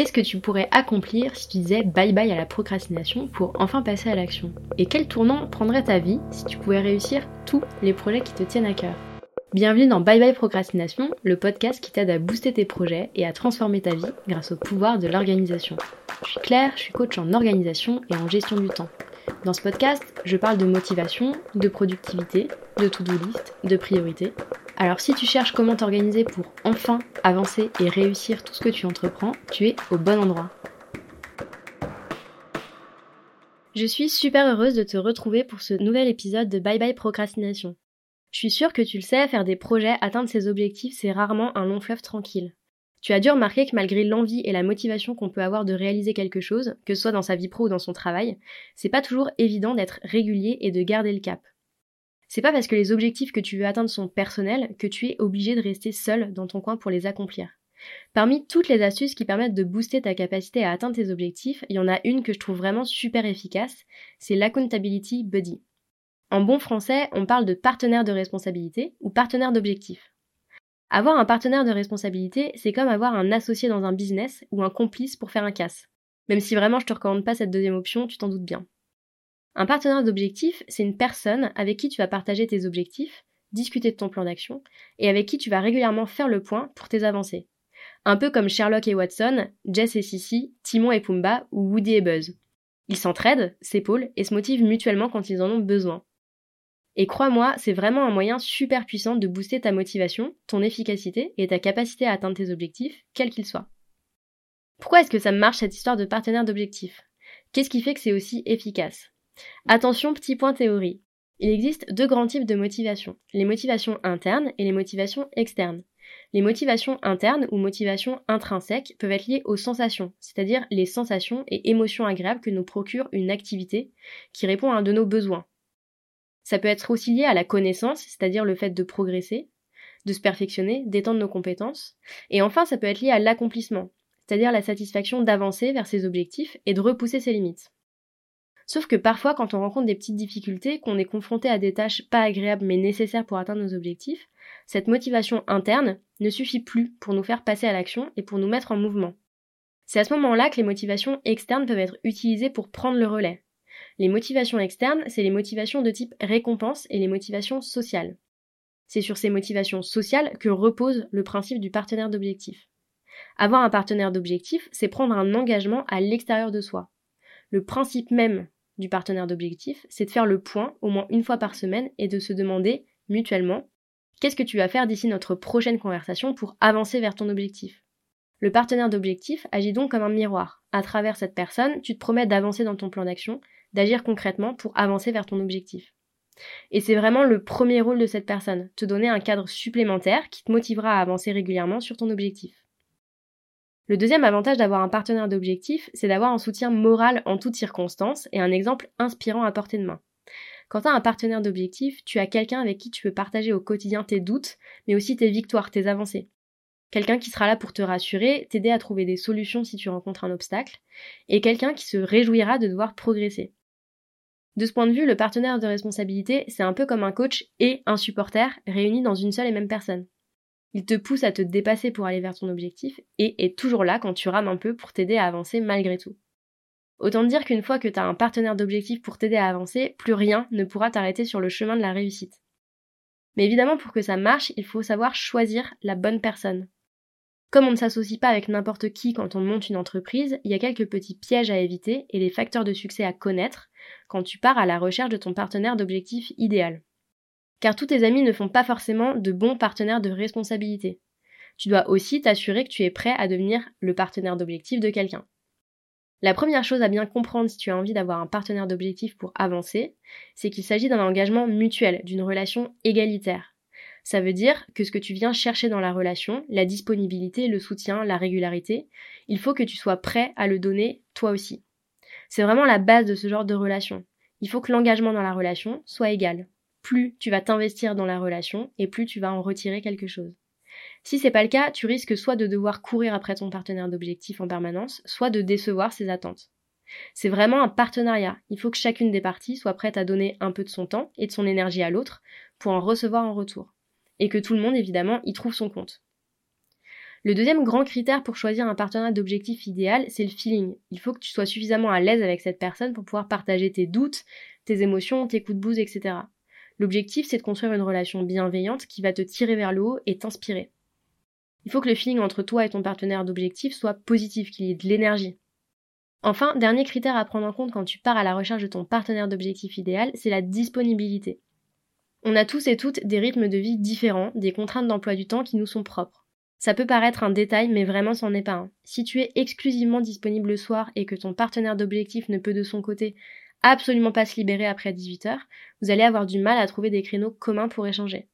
Qu'est-ce que tu pourrais accomplir si tu disais bye bye à la procrastination pour enfin passer à l'action? Et quel tournant prendrait ta vie si tu pouvais réussir tous les projets qui te tiennent à cœur? Bienvenue dans Bye Bye Procrastination, le podcast qui t'aide à booster tes projets et à transformer ta vie grâce au pouvoir de l'organisation. Je suis Claire, je suis coach en organisation et en gestion du temps. Dans ce podcast, je parle de motivation, de productivité, de to-do list, de priorité. Alors si tu cherches comment t'organiser pour enfin avancer et réussir tout ce que tu entreprends, tu es au bon endroit. Je suis super heureuse de te retrouver pour ce nouvel épisode de Bye Bye Procrastination. Je suis sûre que tu le sais, faire des projets, atteindre ses objectifs, c'est rarement un long fleuve tranquille. Tu as dû remarquer que malgré l'envie et la motivation qu'on peut avoir de réaliser quelque chose, que ce soit dans sa vie pro ou dans son travail, c'est pas toujours évident d'être régulier et de garder le cap. C'est pas parce que les objectifs que tu veux atteindre sont personnels que tu es obligé de rester seul dans ton coin pour les accomplir. Parmi toutes les astuces qui permettent de booster ta capacité à atteindre tes objectifs, il y en a une que je trouve vraiment super efficace, c'est l'accountability buddy. En bon français, on parle de partenaire de responsabilité ou partenaire d'objectif. Avoir un partenaire de responsabilité, c'est comme avoir un associé dans un business ou un complice pour faire un casse. Même si vraiment je te recommande pas cette deuxième option, tu t'en doutes bien. Un partenaire d'objectif, c'est une personne avec qui tu vas partager tes objectifs, discuter de ton plan d'action, et avec qui tu vas régulièrement faire le point pour tes avancées. Un peu comme Sherlock et Watson, Jess et Sissy, Timon et Pumba ou Woody et Buzz. Ils s'entraident, s'épaulent et se motivent mutuellement quand ils en ont besoin. Et crois-moi, c'est vraiment un moyen super puissant de booster ta motivation, ton efficacité et ta capacité à atteindre tes objectifs, quels qu'ils soient. Pourquoi est-ce que ça marche cette histoire de partenaire d'objectifs? Qu'est-ce qui fait que c'est aussi efficace? Attention, petit point théorie. Il existe deux grands types de motivation, les motivations internes et les motivations externes. Les motivations internes ou motivations intrinsèques peuvent être liées aux sensations, c'est-à-dire les sensations et émotions agréables que nous procure une activité qui répond à un de nos besoins, ça peut être aussi lié à la connaissance, c'est-à-dire le fait de progresser, de se perfectionner, d'étendre nos compétences. Et enfin, ça peut être lié à l'accomplissement, c'est-à-dire la satisfaction d'avancer vers ses objectifs et de repousser ses limites. Sauf que parfois, quand on rencontre des petites difficultés, qu'on est confronté à des tâches pas agréables mais nécessaires pour atteindre nos objectifs, cette motivation interne ne suffit plus pour nous faire passer à l'action et pour nous mettre en mouvement. C'est à ce moment-là que les motivations externes peuvent être utilisées pour prendre le relais, les motivations externes, c'est les motivations de type récompense et les motivations sociales. C'est sur ces motivations sociales que repose le principe du partenaire d'objectif. Avoir un partenaire d'objectif, c'est prendre un engagement à l'extérieur de soi. Le principe même du partenaire d'objectif, c'est de faire le point au moins une fois par semaine et de se demander mutuellement qu'est-ce que tu vas faire d'ici notre prochaine conversation pour avancer vers ton objectif? Le partenaire d'objectif agit donc comme un miroir. À travers cette personne, tu te promets d'avancer dans ton plan d'action d'agir concrètement pour avancer vers ton objectif. Et c'est vraiment le premier rôle de cette personne, te donner un cadre supplémentaire qui te motivera à avancer régulièrement sur ton objectif. Le deuxième avantage d'avoir un partenaire d'objectif, c'est d'avoir un soutien moral en toutes circonstances et un exemple inspirant à portée de main. Quand tu as un partenaire d'objectif, tu as quelqu'un avec qui tu peux partager au quotidien tes doutes, mais aussi tes victoires, tes avancées. Quelqu'un qui sera là pour te rassurer, t'aider à trouver des solutions si tu rencontres un obstacle, et quelqu'un qui se réjouira de devoir progresser. De ce point de vue, le partenaire de responsabilité, c'est un peu comme un coach et un supporter réunis dans une seule et même personne. Il te pousse à te dépasser pour aller vers ton objectif et est toujours là quand tu rames un peu pour t'aider à avancer malgré tout. Autant dire qu'une fois que tu as un partenaire d'objectif pour t'aider à avancer, plus rien ne pourra t'arrêter sur le chemin de la réussite. Mais évidemment, pour que ça marche, il faut savoir choisir la bonne personne. Comme on ne s'associe pas avec n'importe qui quand on monte une entreprise, il y a quelques petits pièges à éviter et des facteurs de succès à connaître quand tu pars à la recherche de ton partenaire d'objectif idéal. Car tous tes amis ne font pas forcément de bons partenaires de responsabilité. Tu dois aussi t'assurer que tu es prêt à devenir le partenaire d'objectif de quelqu'un. La première chose à bien comprendre si tu as envie d'avoir un partenaire d'objectif pour avancer, c'est qu'il s'agit d'un engagement mutuel, d'une relation égalitaire. Ça veut dire que ce que tu viens chercher dans la relation, la disponibilité, le soutien, la régularité, il faut que tu sois prêt à le donner toi aussi. C'est vraiment la base de ce genre de relation. Il faut que l'engagement dans la relation soit égal. Plus tu vas t'investir dans la relation et plus tu vas en retirer quelque chose. Si c'est pas le cas, tu risques soit de devoir courir après ton partenaire d'objectif en permanence, soit de décevoir ses attentes. C'est vraiment un partenariat. Il faut que chacune des parties soit prête à donner un peu de son temps et de son énergie à l'autre pour en recevoir en retour et que tout le monde évidemment y trouve son compte. Le deuxième grand critère pour choisir un partenaire d'objectif idéal, c'est le feeling. Il faut que tu sois suffisamment à l'aise avec cette personne pour pouvoir partager tes doutes, tes émotions, tes coups de bouse, etc. L'objectif, c'est de construire une relation bienveillante qui va te tirer vers le haut et t'inspirer. Il faut que le feeling entre toi et ton partenaire d'objectif soit positif, qu'il y ait de l'énergie. Enfin, dernier critère à prendre en compte quand tu pars à la recherche de ton partenaire d'objectif idéal, c'est la disponibilité. On a tous et toutes des rythmes de vie différents, des contraintes d'emploi du temps qui nous sont propres. Ça peut paraître un détail, mais vraiment c'en est pas un. Si tu es exclusivement disponible le soir et que ton partenaire d'objectif ne peut de son côté absolument pas se libérer après 18h, vous allez avoir du mal à trouver des créneaux communs pour échanger.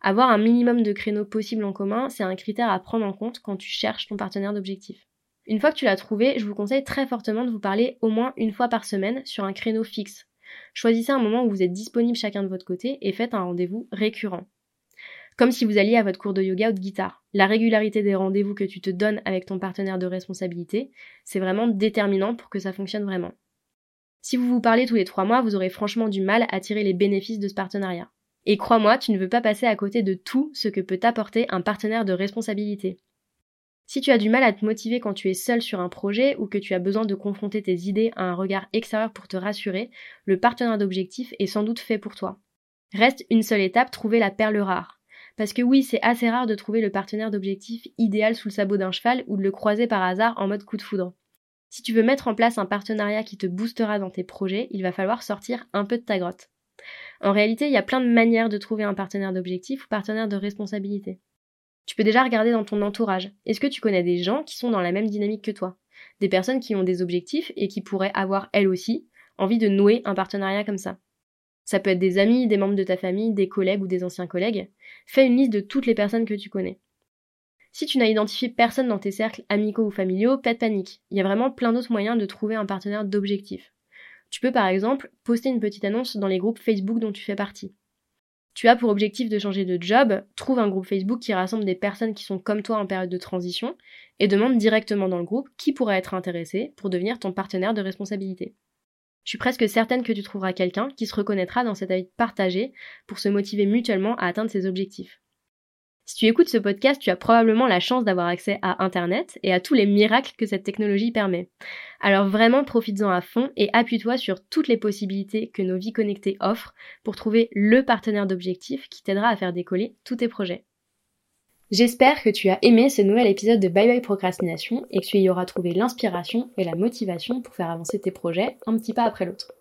Avoir un minimum de créneaux possibles en commun, c'est un critère à prendre en compte quand tu cherches ton partenaire d'objectif. Une fois que tu l'as trouvé, je vous conseille très fortement de vous parler au moins une fois par semaine sur un créneau fixe. Choisissez un moment où vous êtes disponible chacun de votre côté et faites un rendez-vous récurrent. Comme si vous alliez à votre cours de yoga ou de guitare. La régularité des rendez-vous que tu te donnes avec ton partenaire de responsabilité, c'est vraiment déterminant pour que ça fonctionne vraiment. Si vous vous parlez tous les trois mois, vous aurez franchement du mal à tirer les bénéfices de ce partenariat. Et crois-moi, tu ne veux pas passer à côté de tout ce que peut t'apporter un partenaire de responsabilité. Si tu as du mal à te motiver quand tu es seul sur un projet ou que tu as besoin de confronter tes idées à un regard extérieur pour te rassurer, le partenaire d'objectif est sans doute fait pour toi. Reste une seule étape, trouver la perle rare. Parce que oui, c'est assez rare de trouver le partenaire d'objectif idéal sous le sabot d'un cheval ou de le croiser par hasard en mode coup de foudre. Si tu veux mettre en place un partenariat qui te boostera dans tes projets, il va falloir sortir un peu de ta grotte. En réalité, il y a plein de manières de trouver un partenaire d'objectif ou partenaire de responsabilité. Tu peux déjà regarder dans ton entourage. Est-ce que tu connais des gens qui sont dans la même dynamique que toi? Des personnes qui ont des objectifs et qui pourraient avoir, elles aussi, envie de nouer un partenariat comme ça. Ça peut être des amis, des membres de ta famille, des collègues ou des anciens collègues. Fais une liste de toutes les personnes que tu connais. Si tu n'as identifié personne dans tes cercles amicaux ou familiaux, pas de panique. Il y a vraiment plein d'autres moyens de trouver un partenaire d'objectif. Tu peux par exemple poster une petite annonce dans les groupes Facebook dont tu fais partie. Tu as pour objectif de changer de job, trouve un groupe Facebook qui rassemble des personnes qui sont comme toi en période de transition et demande directement dans le groupe qui pourrait être intéressé pour devenir ton partenaire de responsabilité. Je suis presque certaine que tu trouveras quelqu'un qui se reconnaîtra dans cet avis partagé pour se motiver mutuellement à atteindre ses objectifs. Si tu écoutes ce podcast, tu as probablement la chance d'avoir accès à Internet et à tous les miracles que cette technologie permet. Alors vraiment, profites-en à fond et appuie-toi sur toutes les possibilités que nos vies connectées offrent pour trouver le partenaire d'objectif qui t'aidera à faire décoller tous tes projets. J'espère que tu as aimé ce nouvel épisode de Bye Bye Procrastination et que tu y auras trouvé l'inspiration et la motivation pour faire avancer tes projets un petit pas après l'autre.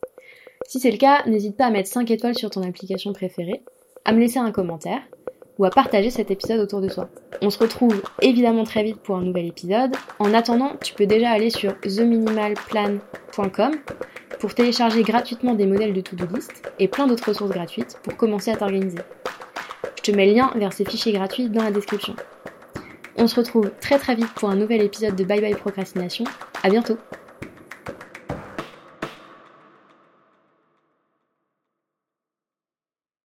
Si c'est le cas, n'hésite pas à mettre 5 étoiles sur ton application préférée, à me laisser un commentaire ou à partager cet épisode autour de toi. On se retrouve évidemment très vite pour un nouvel épisode. En attendant, tu peux déjà aller sur theminimalplan.com pour télécharger gratuitement des modèles de to-do list et plein d'autres ressources gratuites pour commencer à t'organiser. Je te mets le lien vers ces fichiers gratuits dans la description. On se retrouve très très vite pour un nouvel épisode de Bye Bye Procrastination. À bientôt